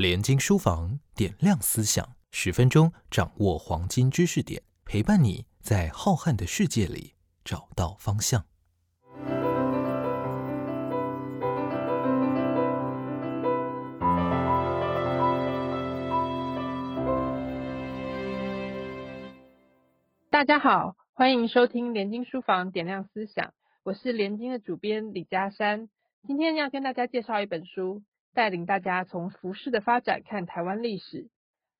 联经书房点亮思想，十分钟掌握黄金知识点，陪伴你在浩瀚的世界里找到方向。大家好，欢迎收听联经书房点亮思想，我是联经的主编李嘉珊。今天要跟大家介绍一本书，带领大家从服饰的发展看台湾历史。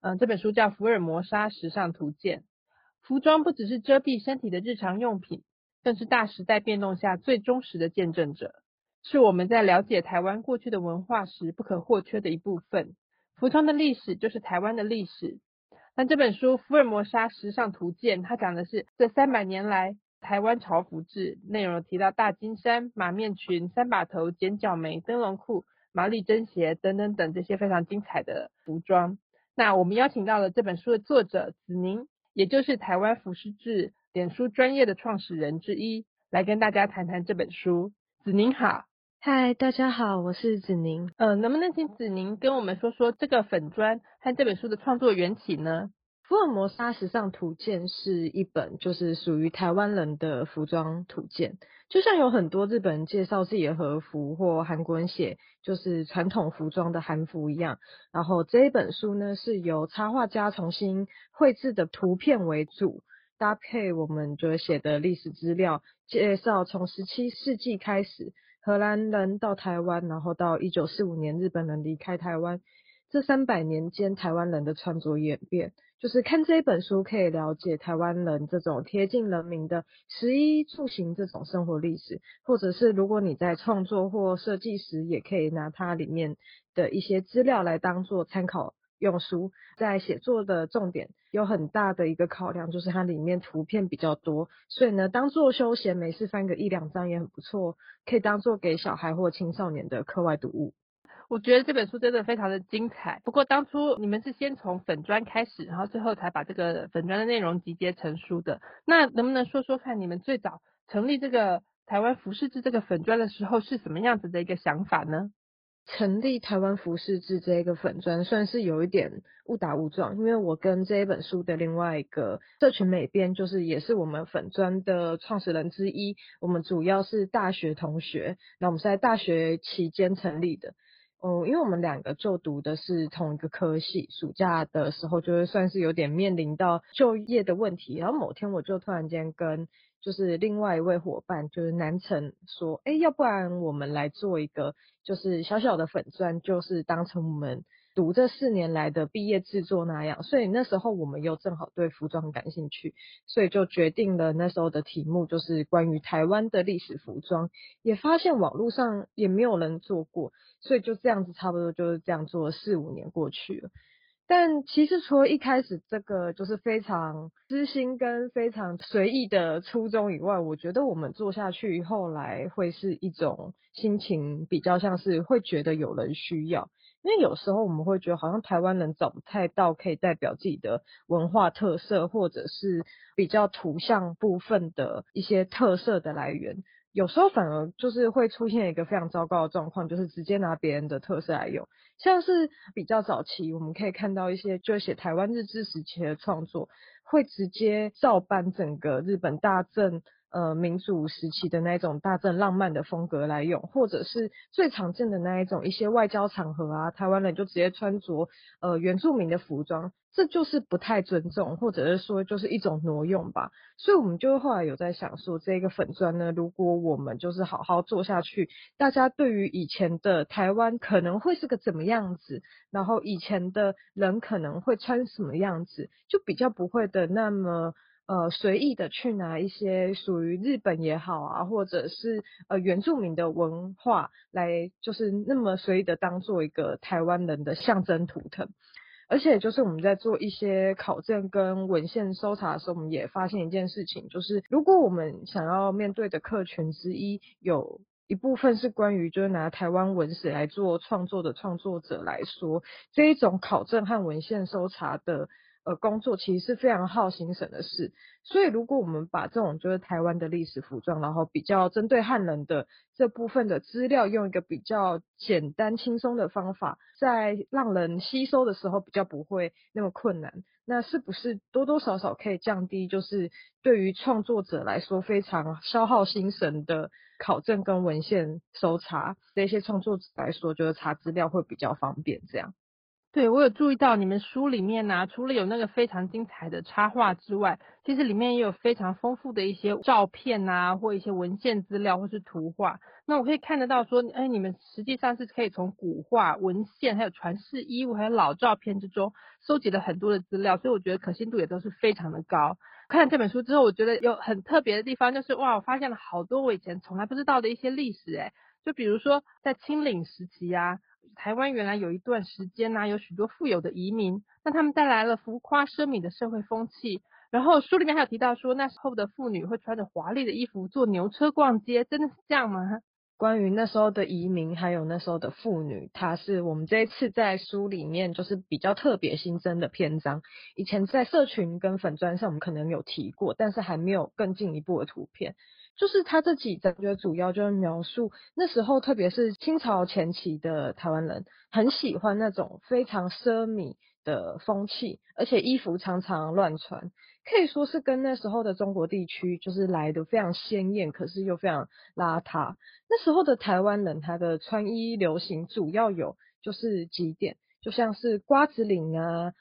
嗯，这本书叫《福尔摩沙时尚图鉴》。服装不只是遮蔽身体的日常用品，更是大时代变动下最忠实的见证者，是我们在了解台湾过去的文化时不可或缺的一部分。服装的历史就是台湾的历史。那这本书《福尔摩沙时尚图鉴》，它讲的是这三百年来台湾潮服志，内容提到大金衫、马面裙、三把头、剪脚眉、灯笼裤、麻里针鞋等等等这些非常精彩的服装。那我们邀请到了这本书的作者子宁，也就是台湾服饰志脸书专业的创始人之一，来跟大家谈谈这本书。子宁好。嗨，大家好，我是子宁。嗯，能不能请子宁跟我们说说这个粉砖和这本书的创作缘起呢？福尔摩沙时尚图鉴是一本就是属于台湾人的服装图鉴，就像有很多日本人介绍自己的和服或韩国人写就是传统服装的韩服一样。然后这一本书呢是由插画家重新绘制的图片为主，搭配我们就写的历史资料，介绍从十七世纪开始。荷兰人到台湾，然后到一九四五年日本人离开台湾，这三百年间台湾人的穿着演变，就是看这一本书可以了解台湾人这种贴近人民的食衣住行这种生活历史，或者是如果你在创作或设计时，也可以拿它里面的一些资料来当做参考。用书在写作的重点有很大的一个考量，就是它里面图片比较多，所以呢，当做休闲没事翻个一两张也很不错，可以当做给小孩或青少年的课外读物。我觉得这本书真的非常的精彩。不过当初你们是先从粉砖开始，然后最后才把这个粉砖的内容集结成书的。那能不能说说看，你们最早成立这个台湾服饰志这个粉砖的时候是什么样子的一个想法呢？成立台湾服饰志这个粉砖，算是有一点误打误撞，因为我跟这一本书的另外一个社群美编，就是也是我们粉砖的创始人之一，我们主要是大学同学，那我们是在大学期间成立的，哦，因为我们两个就读的是同一个科系，暑假的时候就会算是有点面临到就业的问题，然后某天我就突然间跟。就是另外一位伙伴，就是南城说，哎，要不然我们来做一个，就是小小的粉钻，就是当成我们读这四年来的毕业制作那样。所以那时候我们又正好对服装感兴趣，所以就决定了那时候的题目就是关于台湾的历史服装。也发现网络上也没有人做过，所以就这样子，差不多就是这样做四五年过去了。但其实除了一开始这个就是非常私心跟非常随意的初衷以外，我觉得我们做下去后来会是一种心情比较像是会觉得有人需要，因为有时候我们会觉得好像台湾人找不太到可以代表自己的文化特色，或者是比较图像部分的一些特色的来源。有时候反而就是会出现一个非常糟糕的状况，就是直接拿别人的特色来用，像是比较早期，我们可以看到一些就写台湾日治时期的创作，会直接照搬整个日本大正。呃，民主时期的那一种大正浪漫的风格来用，或者是最常见的那一种一些外交场合啊，台湾人就直接穿着呃原住民的服装，这就是不太尊重，或者是说就是一种挪用吧。所以我们就后来有在想说，这个粉砖呢，如果我们就是好好做下去，大家对于以前的台湾可能会是个怎么样子，然后以前的人可能会穿什么样子，就比较不会的那么。呃，随意的去拿一些属于日本也好啊，或者是呃原住民的文化来，就是那么随意的当做一个台湾人的象征图腾。而且就是我们在做一些考证跟文献搜查的时候，我们也发现一件事情，就是如果我们想要面对的客群之一，有一部分是关于就是拿台湾文史来做创作的创作者来说，这一种考证和文献搜查的。呃工作，其实是非常耗心神的事。所以如果我们把这种就是台湾的历史服装，然后比较针对汉人的这部分的资料，用一个比较简单轻松的方法，在让人吸收的时候比较不会那么困难，那是不是多多少少可以降低就是对于创作者来说非常消耗心神的考证跟文献搜查，这些创作者来说，就是查资料会比较方便这样。对，我有注意到你们书里面呢，除了有那个非常精彩的插画之外，其实里面也有非常丰富的一些照片啊，或一些文献资料，或是图画。那我可以看得到说，哎，你们实际上是可以从古画、文献，还有传世衣物，还有老照片之中，收集了很多的资料，所以我觉得可信度也都是非常的高。看了这本书之后，我觉得有很特别的地方，就是哇，我发现了好多我以前从来不知道的一些历史，哎，就比如说在清领时期啊。台湾原来有一段时间呢，有许多富有的移民，那他们带来了浮夸奢靡的社会风气。然后书里面还有提到说，那时候的妇女会穿着华丽的衣服坐牛车逛街，真的是这样吗？关于那时候的移民，还有那时候的妇女，它是我们这一次在书里面就是比较特别新增的篇章。以前在社群跟粉砖上，我们可能有提过，但是还没有更进一步的图片。就是他这几章，觉得主要就是描述那时候，特别是清朝前期的台湾人，很喜欢那种非常奢靡的风气，而且衣服常常乱穿，可以说是跟那时候的中国地区就是来的非常鲜艳，可是又非常邋遢。那时候的台湾人，他的穿衣流行主要有就是几点，就像是瓜子领啊，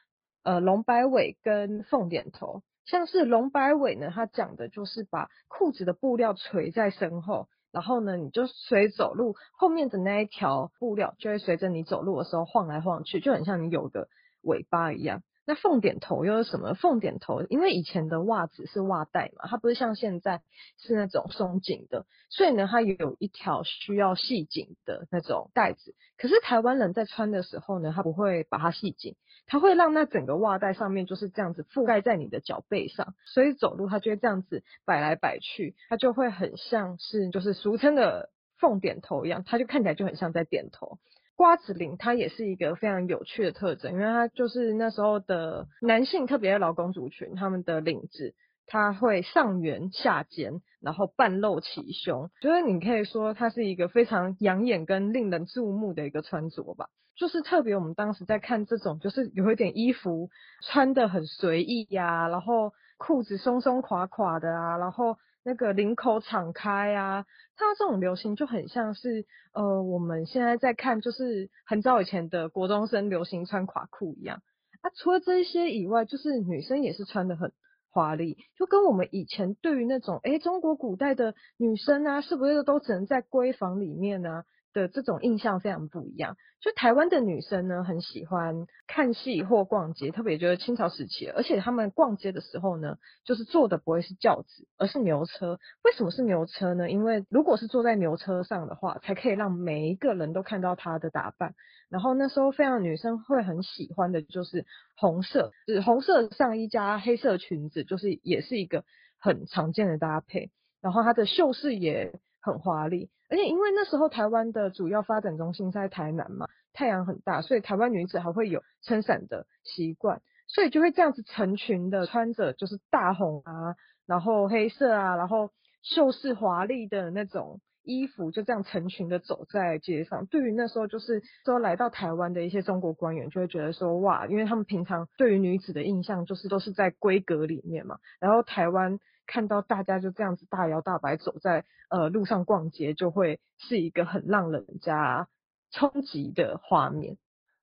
呃，龙摆尾跟凤点头。像是龙摆尾呢，它讲的就是把裤子的布料垂在身后，然后呢，你就随走路，后面的那一条布料就会随着你走路的时候晃来晃去，就很像你有个尾巴一样。那凤点头又是什么？凤点头，因为以前的袜子是袜带嘛，它不是像现在是那种松紧的，所以呢，它有一条需要系紧的那种带子。可是台湾人在穿的时候呢，他不会把它系紧，他会让那整个袜带上面就是这样子覆盖在你的脚背上，所以走路它就会这样子摆来摆去，它就会很像是就是俗称的凤点头一样，它就看起来就很像在点头。瓜子领它也是一个非常有趣的特征，因为它就是那时候的男性，特别是劳工族群，他们的领子它会上圆下尖，然后半露其胸，就是你可以说它是一个非常养眼跟令人注目的一个穿着吧。就是特别我们当时在看这种，就是有一点衣服穿的很随意呀，然后裤子松松垮垮的啊，然后。那个领口敞开啊，它这种流行就很像是呃我们现在在看，就是很早以前的国中生流行穿垮裤一样。啊，除了这些以外，就是女生也是穿的很华丽，就跟我们以前对于那种哎中国古代的女生啊，是不是都只能在闺房里面呢？的这种印象非常不一样。就台湾的女生呢，很喜欢看戏或逛街，特别就是清朝时期，而且他们逛街的时候呢，就是坐的不会是轿子，而是牛车。为什么是牛车呢？因为如果是坐在牛车上的话，才可以让每一个人都看到她的打扮。然后那时候，非常女生会很喜欢的就是红色，是红色上衣加黑色裙子，就是也是一个很常见的搭配。然后它的袖饰也很华丽。而且因为那时候台湾的主要发展中心在台南嘛，太阳很大，所以台湾女子还会有撑伞的习惯，所以就会这样子成群的穿着就是大红啊，然后黑色啊，然后秀饰华丽的那种衣服，就这样成群的走在街上。对于那时候就是说来到台湾的一些中国官员，就会觉得说哇，因为他们平常对于女子的印象就是都是在闺阁里面嘛，然后台湾。看到大家就这样子大摇大摆走在呃路上逛街，就会是一个很让人家冲击的画面。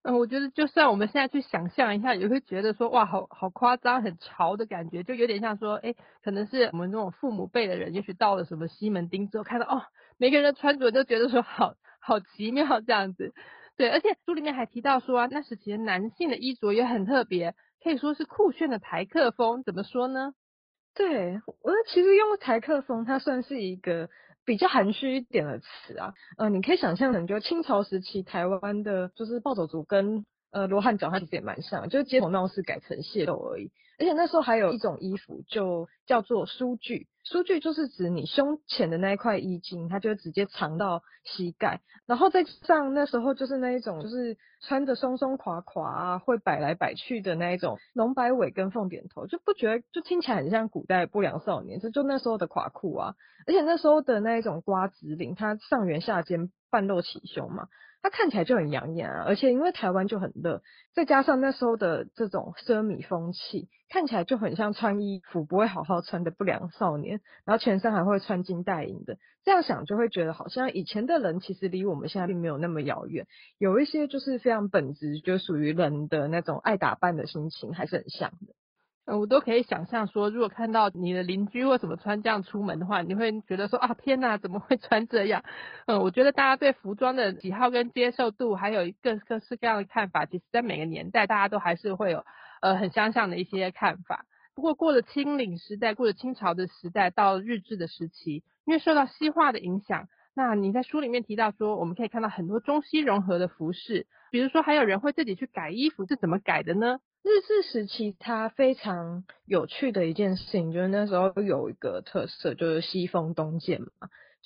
嗯，我觉得就算我们现在去想象一下，也会觉得说哇，好好夸张，很潮的感觉，就有点像说，哎，可能是我们这种父母辈的人，也许到了什么西门町之后，看到哦，每个人的穿着都觉得说好好奇妙这样子。对，而且书里面还提到说，那时其实男性的衣着也很特别，可以说是酷炫的台客风。怎么说呢？对，我其实用台客风，它算是一个比较含蓄一点的词啊。呃，你可以想象成，就清朝时期台湾的，就是暴走族跟呃罗汉脚，它其实也蛮像，就是街头闹事改成械斗而已。而且那时候还有一种衣服，就叫做书具。书具就是指你胸前的那一块衣襟，它就直接藏到膝盖，然后再上那时候就是那一种，就是穿着松松垮垮啊，会摆来摆去的那一种龙摆尾跟凤点头，就不觉得就听起来很像古代不良少年，这就那时候的垮裤啊，而且那时候的那一种瓜子领，它上圆下尖，半露起胸嘛。它看起来就很养眼啊，而且因为台湾就很热，再加上那时候的这种奢靡风气，看起来就很像穿衣服不会好好穿的不良少年，然后全身还会穿金戴银的，这样想就会觉得好像以前的人其实离我们现在并没有那么遥远，有一些就是非常本质，就属于人的那种爱打扮的心情还是很像的。呃，我都可以想象说，如果看到你的邻居或怎么穿这样出门的话，你会觉得说啊，天哪，怎么会穿这样？嗯，我觉得大家对服装的喜好跟接受度，还有各各式各样的看法，其实在每个年代，大家都还是会有呃很相像的一些看法。不过过了清领时代，过了清朝的时代，到日治的时期，因为受到西化的影响，那你在书里面提到说，我们可以看到很多中西融合的服饰，比如说还有人会自己去改衣服，是怎么改的呢？日治时期，它非常有趣的一件事情，就是那时候有一个特色，就是西风东渐嘛。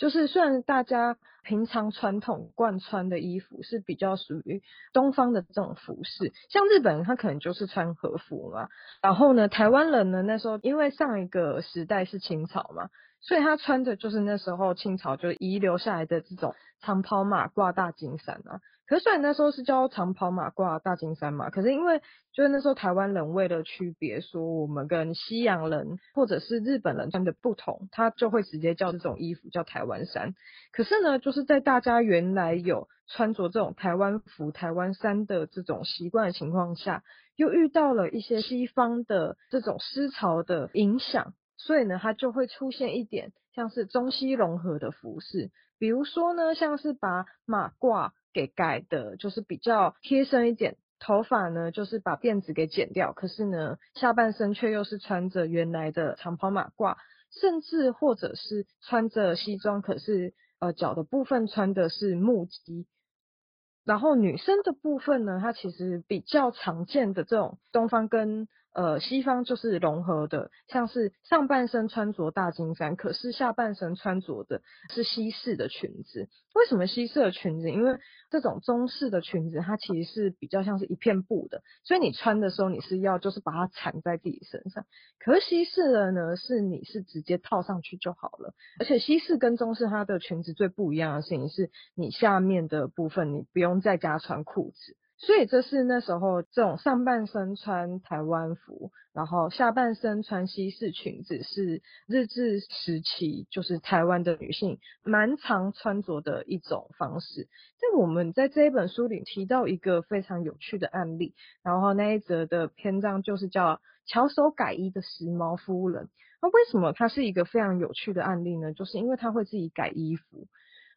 就是虽然大家平常传统贯穿的衣服是比较属于东方的这种服饰，像日本人他可能就是穿和服嘛。然后呢，台湾人呢那时候因为上一个时代是清朝嘛，所以他穿的就是那时候清朝就遗留下来的这种长袍马褂大金衫啊。可是虽然那时候是叫长袍马褂大金衫嘛，可是因为就是那时候台湾人为了区别说我们跟西洋人或者是日本人穿的不同，他就会直接叫这种衣服叫台湾衫。可是呢，就是在大家原来有穿着这种台湾服、台湾衫的这种习惯的情况下，又遇到了一些西方的这种思潮的影响，所以呢，它就会出现一点像是中西融合的服饰，比如说呢，像是把马褂。给改的，就是比较贴身一点。头发呢，就是把辫子给剪掉，可是呢，下半身却又是穿着原来的长袍马褂，甚至或者是穿着西装，可是呃脚的部分穿的是木屐。然后女生的部分呢，它其实比较常见的这种东方跟。呃，西方就是融合的，像是上半身穿着大金衫，可是下半身穿着的是西式的裙子。为什么西式的裙子？因为这种中式的裙子，它其实是比较像是一片布的，所以你穿的时候你是要就是把它缠在自己身上。可是西式的呢，是你是直接套上去就好了。而且西式跟中式它的裙子最不一样的事情是，你下面的部分你不用再加穿裤子。所以这是那时候这种上半身穿台湾服，然后下半身穿西式裙子，是日治时期就是台湾的女性蛮常穿着的一种方式。但我们在这一本书里提到一个非常有趣的案例，然后那一则的篇章就是叫巧手改衣的时髦夫人。那为什么它是一个非常有趣的案例呢？就是因为她会自己改衣服。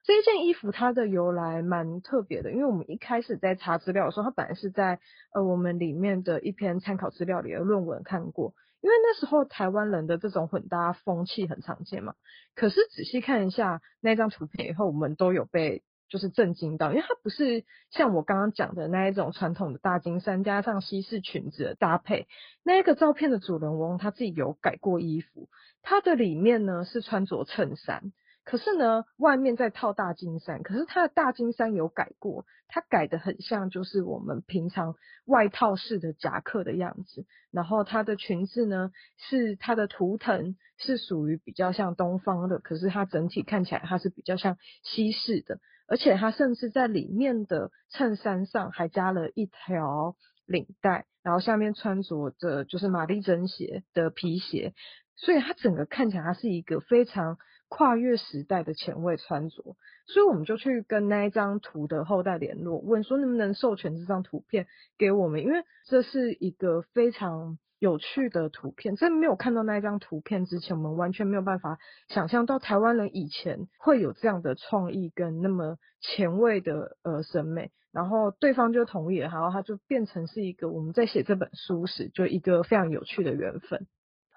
这件衣服它的由来蛮特别的，因为我们一开始在查资料的时候，它本来是在呃我们里面的一篇参考资料里的论文看过，因为那时候台湾人的这种混搭风气很常见嘛。可是仔细看一下那张图片以后，我们都有被就是震惊到，因为它不是像我刚刚讲的那一种传统的大金衫加上西式裙子的搭配。那一个照片的主人翁他自己有改过衣服，他的里面呢是穿着衬衫。可是呢，外面在套大金衫，可是它的大金衫有改过，它改的很像就是我们平常外套式的夹克的样子。然后它的裙子呢，是它的图腾是属于比较像东方的，可是它整体看起来它是比较像西式的，而且它甚至在里面的衬衫上还加了一条领带，然后下面穿着的就是玛丽珍鞋的皮鞋，所以它整个看起来它是一个非常。跨越时代的前卫穿着，所以我们就去跟那一张图的后代联络，问说能不能授权这张图片给我们，因为这是一个非常有趣的图片。在没有看到那一张图片之前，我们完全没有办法想象到台湾人以前会有这样的创意跟那么前卫的呃审美。然后对方就同意了，然后他就变成是一个我们在写这本书时就一个非常有趣的缘分。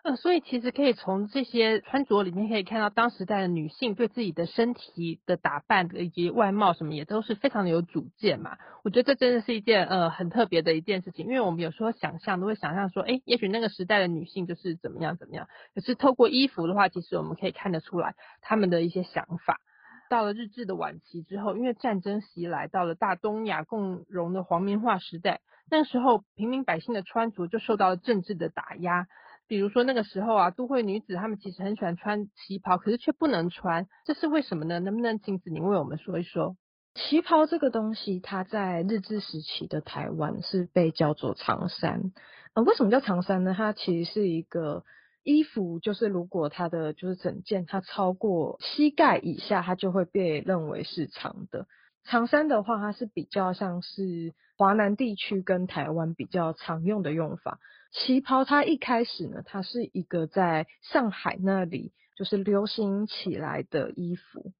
呃，所以其实可以从这些穿着里面可以看到，当时代的女性对自己的身体的打扮以及外貌什么也都是非常的有主见嘛。我觉得这真的是一件呃很特别的一件事情，因为我们有时候想象都会想象说，哎，也许那个时代的女性就是怎么样怎么样，可是透过衣服的话，其实我们可以看得出来她们的一些想法。到了日治的晚期之后，因为战争袭来，到了大东亚共荣的皇民化时代，那时候平民百姓的穿着就受到了政治的打压。比如说那个时候啊，都会女子她们其实很喜欢穿旗袍，可是却不能穿，这是为什么呢？能不能请子宁为我们说一说？旗袍这个东西，它在日治时期的台湾是被叫做长衫。呃，为什么叫长衫呢？它其实是一个衣服，就是如果它的就是整件它超过膝盖以下，它就会被认为是长的。长衫的话，它是比较像是华南地区跟台湾比较常用的用法。旗袍它一开始呢，它是一个在上海那里就是流行起来的衣服。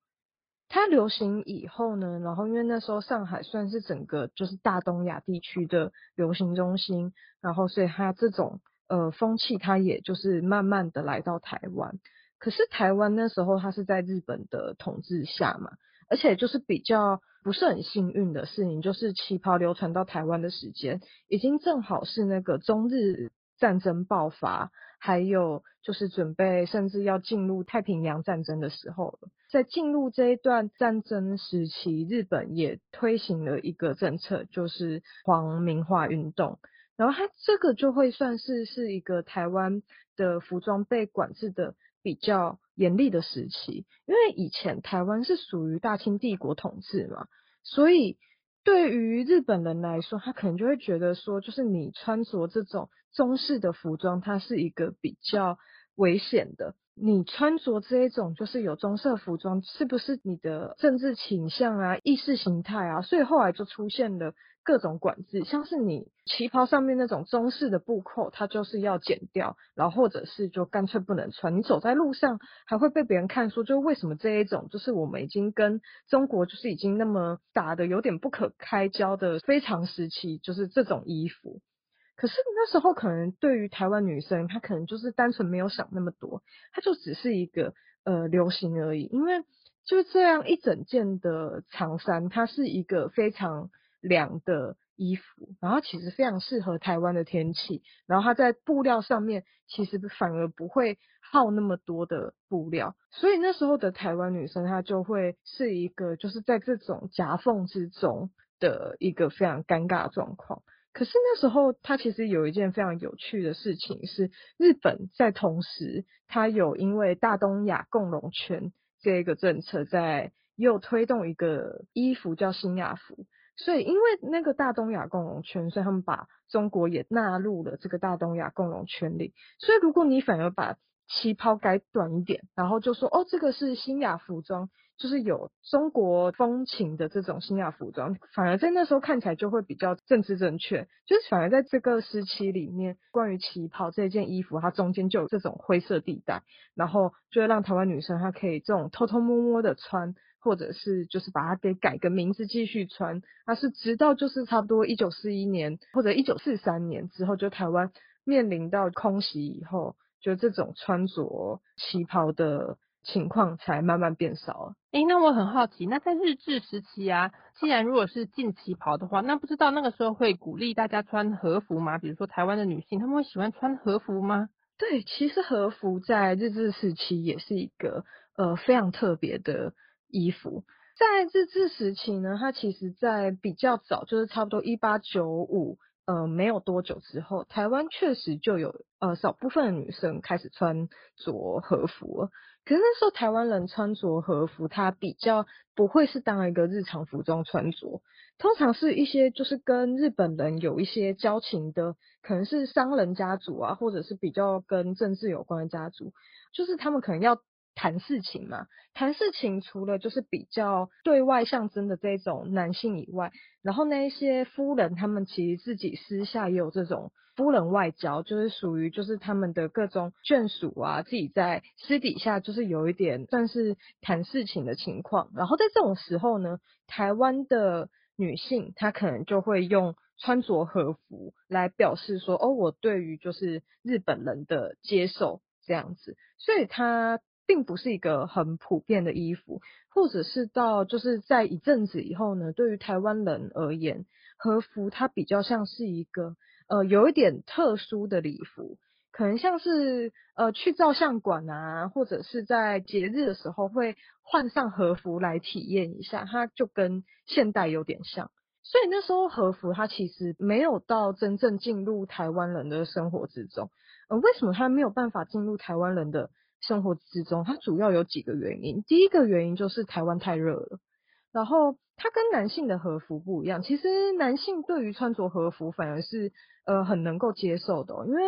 它流行以后呢，然后因为那时候上海算是整个就是大东亚地区的流行中心，然后所以它这种呃风气，它也就是慢慢的来到台湾。可是台湾那时候它是在日本的统治下嘛，而且就是比较不是很幸运的事情，就是旗袍流传到台湾的时间，已经正好是那个中日战争爆发，还有就是准备甚至要进入太平洋战争的时候了。在进入这一段战争时期，日本也推行了一个政策，就是皇民化运动。然后它这个就会算是是一个台湾的服装被管制的比较严厉的时期，因为以前台湾是属于大清帝国统治嘛，所以对于日本人来说，他可能就会觉得说，就是你穿着这种中式的服装，它是一个比较危险的。你穿着这一种就是有棕色服装，是不是你的政治倾向啊、意识形态啊？所以后来就出现了各种管制，像是你旗袍上面那种中式的布扣，它就是要剪掉，然后或者是就干脆不能穿。你走在路上还会被别人看说，就为什么这一种就是我们已经跟中国就是已经那么打的有点不可开交的非常时期，就是这种衣服。可是那时候可能对于台湾女生，她可能就是单纯没有想那么多，她就只是一个呃流行而已。因为就这样一整件的长衫，它是一个非常凉的衣服，然后其实非常适合台湾的天气，然后它在布料上面其实反而不会耗那么多的布料，所以那时候的台湾女生她就会是一个就是在这种夹缝之中的一个非常尴尬的状况。可是那时候，它其实有一件非常有趣的事情，是日本在同时，它有因为大东亚共荣圈这个政策，在又推动一个衣服叫新亚服，所以因为那个大东亚共荣圈，所以他们把中国也纳入了这个大东亚共荣圈里。所以如果你反而把旗袍改短一点，然后就说哦，这个是新亚服装，就是有中国风情的这种新亚服装，反而在那时候看起来就会比较政治正确。就是反而在这个时期里面，关于旗袍这件衣服，它中间就有这种灰色地带，然后就会让台湾女生她可以这种偷偷摸摸的穿，或者是就是把它给改个名字继续穿。它是直到就是差不多一九四一年或者一九四三年之后，就台湾面临到空袭以后。就这种穿着旗袍的情况才慢慢变少了。哎，那我很好奇，那在日治时期啊，既然如果是禁旗袍的话，那不知道那个时候会鼓励大家穿和服吗？比如说台湾的女性，他们会喜欢穿和服吗？对，其实和服在日治时期也是一个呃非常特别的衣服。在日治时期呢，它其实在比较早，就是差不多一八九五。呃，没有多久之后，台湾确实就有呃少部分的女生开始穿着和服。可是那时候台湾人穿着和服，它比较不会是当一个日常服装穿着，通常是一些就是跟日本人有一些交情的，可能是商人家族啊，或者是比较跟政治有关的家族，就是他们可能要。谈事情嘛，谈事情除了就是比较对外象征的这种男性以外，然后那一些夫人他们其实自己私下也有这种夫人外交，就是属于就是他们的各种眷属啊，自己在私底下就是有一点算是谈事情的情况。然后在这种时候呢，台湾的女性，她可能就会用穿着和服来表示说，哦，我对于就是日本人的接受这样子，所以她并不是一个很普遍的衣服，或者是到就是在一阵子以后呢，对于台湾人而言，和服它比较像是一个呃有一点特殊的礼服。可能像是呃去照相馆啊，或者是在节日的时候会换上和服来体验一下，它就跟现代有点像。所以那时候和服它其实没有到真正进入台湾人的生活之中。呃，为什么它没有办法进入台湾人的生活之中？它主要有几个原因。第一个原因就是台湾太热了，然后它跟男性的和服不一样。其实男性对于穿着和服反而是呃很能够接受的，因为。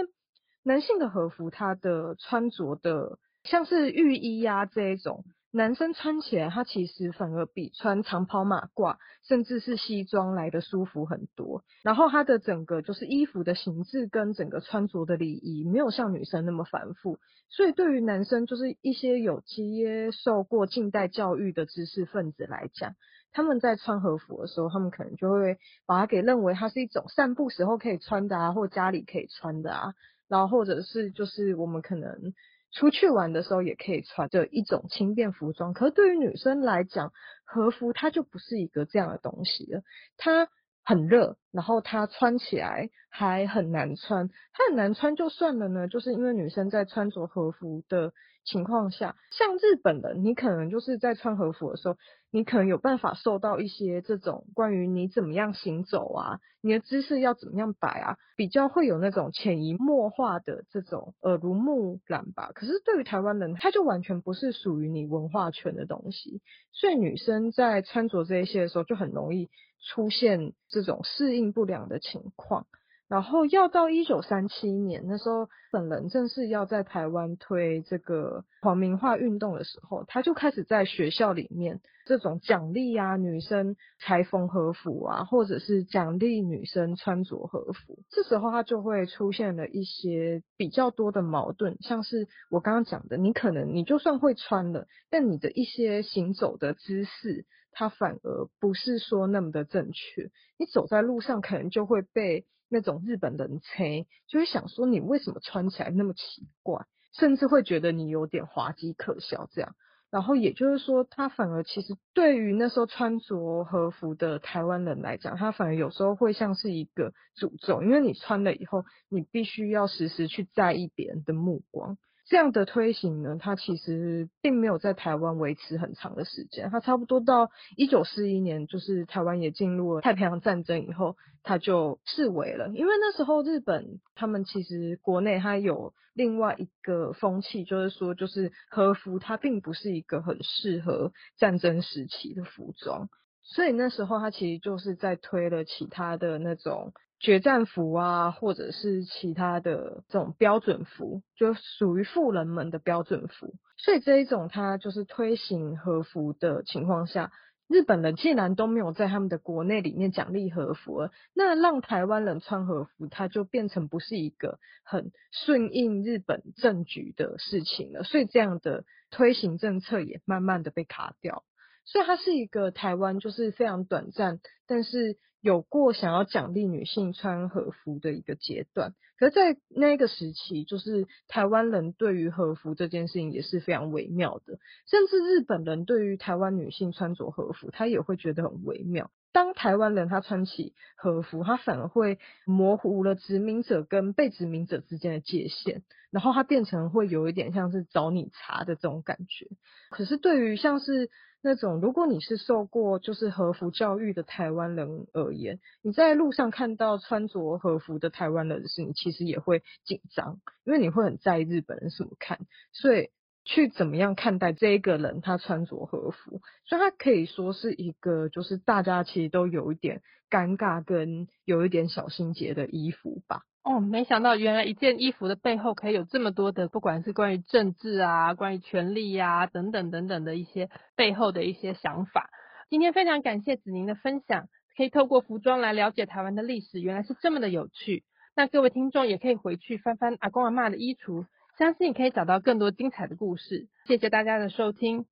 男性的和服，它的穿着的像是浴衣呀这一种，男生穿起来，它其实反而比穿长袍马褂，甚至是西装来的舒服很多。然后它的整个就是衣服的形制跟整个穿着的礼仪，没有像女生那么繁复。所以对于男生，就是一些有接受过近代教育的知识分子来讲，他们在穿和服的时候，他们可能就会把它给认为它是一种散步时候可以穿的啊，或家里可以穿的啊。然后或者是就是我们可能出去玩的时候也可以穿的一种轻便服装，可是对于女生来讲，和服它就不是一个这样的东西了，它很热，然后它穿起来还很难穿，它很难穿就算了呢，就是因为女生在穿着和服的情况下，像日本人，你可能就是在穿和服的时候。你可能有办法受到一些这种关于你怎么样行走啊，你的姿势要怎么样摆啊，比较会有那种潜移默化的这种耳濡目染吧。可是对于台湾人，他就完全不是属于你文化圈的东西，所以女生在穿着这一些的时候，就很容易出现这种适应不良的情况。然后要到一九三七年，那时候本人正是要在台湾推这个皇民化运动的时候，他就开始在学校里面这种奖励啊女生裁缝和服啊，或者是奖励女生穿着和服。这时候他就会出现了一些比较多的矛盾，像是我刚刚讲的，你可能你就算会穿了，但你的一些行走的姿势，它反而不是说那么的正确。你走在路上，可能就会被。那种日本人穿就会想说你为什么穿起来那么奇怪，甚至会觉得你有点滑稽可笑这样。然后也就是说，他反而其实对于那时候穿着和服的台湾人来讲，他反而有时候会像是一个诅咒，因为你穿了以后，你必须要时时去在意别人的目光。这样的推行呢，它其实并没有在台湾维持很长的时间。它差不多到一九四一年，就是台湾也进入了太平洋战争以后，它就视为了。因为那时候日本他们其实国内它有另外一个风气，就是说，就是和服它并不是一个很适合战争时期的服装，所以那时候他其实就是在推了其他的那种。决战服啊，或者是其他的这种标准服，就属于富人们的标准服。所以这一种，它就是推行和服的情况下，日本人既然都没有在他们的国内里面奖励和服，那让台湾人穿和服，它就变成不是一个很顺应日本政局的事情了。所以这样的推行政策也慢慢的被卡掉。所以它是一个台湾就是非常短暂，但是。有过想要奖励女性穿和服的一个阶段，可是在那个时期，就是台湾人对于和服这件事情也是非常微妙的，甚至日本人对于台湾女性穿着和服，他也会觉得很微妙。当台湾人他穿起和服，他反而会模糊了殖民者跟被殖民者之间的界限，然后他变成会有一点像是找你茬的这种感觉。可是对于像是那种如果你是受过就是和服教育的台湾人而言，你在路上看到穿着和服的台湾人时，你其实也会紧张，因为你会很在意日本人怎么看，所以。去怎么样看待这一个人？他穿着和服，所以他可以说是一个，就是大家其实都有一点尴尬跟有一点小心结的衣服吧。哦，没想到原来一件衣服的背后可以有这么多的，不管是关于政治啊、关于权力呀等等等等的一些背后的一些想法。今天非常感谢子宁的分享，可以透过服装来了解台湾的历史，原来是这么的有趣。那各位听众也可以回去翻翻阿公阿妈的衣橱。相信可以找到更多精彩的故事。谢谢大家的收听。